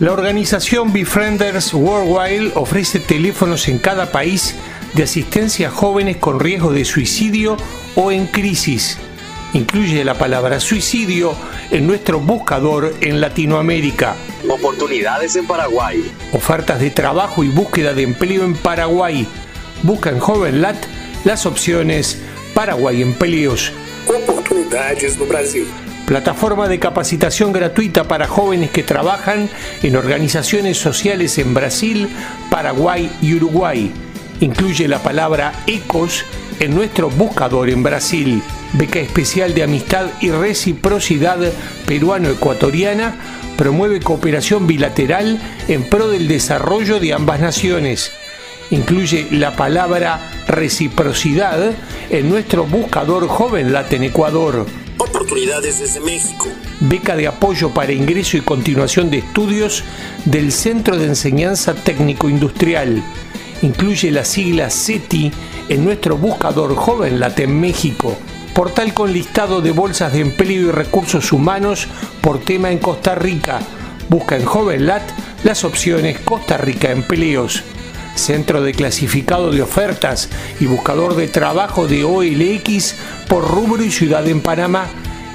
La organización Befrienders Worldwide ofrece teléfonos en cada país de asistencia a jóvenes con riesgo de suicidio o en crisis. Incluye la palabra suicidio en nuestro buscador en Latinoamérica. Oportunidades en Paraguay. Ofertas de trabajo y búsqueda de empleo en Paraguay. Busca en JovenLat las opciones Paraguay Empleos. Oportunidades no Brasil. Plataforma de capacitación gratuita para jóvenes que trabajan en organizaciones sociales en Brasil, Paraguay y Uruguay. Incluye la palabra ECOS en nuestro buscador en Brasil. Beca especial de amistad y reciprocidad peruano-ecuatoriana promueve cooperación bilateral en pro del desarrollo de ambas naciones. Incluye la palabra reciprocidad en nuestro buscador Joven Latin Ecuador. Beca de apoyo para ingreso y continuación de estudios del Centro de Enseñanza Técnico Industrial. Incluye la sigla CETI en nuestro buscador Joven en México. Portal con listado de bolsas de empleo y recursos humanos por tema en Costa Rica. Busca en JovenLat las opciones Costa Rica Empleos. Centro de clasificado de ofertas y buscador de trabajo de OLX por rubro y ciudad en Panamá.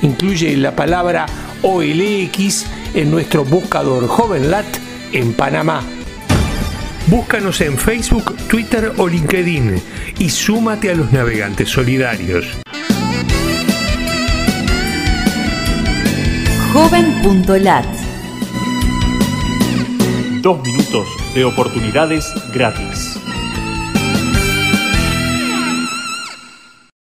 Incluye la palabra OLX en nuestro buscador JovenLat en Panamá. Búscanos en Facebook, Twitter o LinkedIn y súmate a los navegantes solidarios. Joven.lat Dos minutos de oportunidades gratis.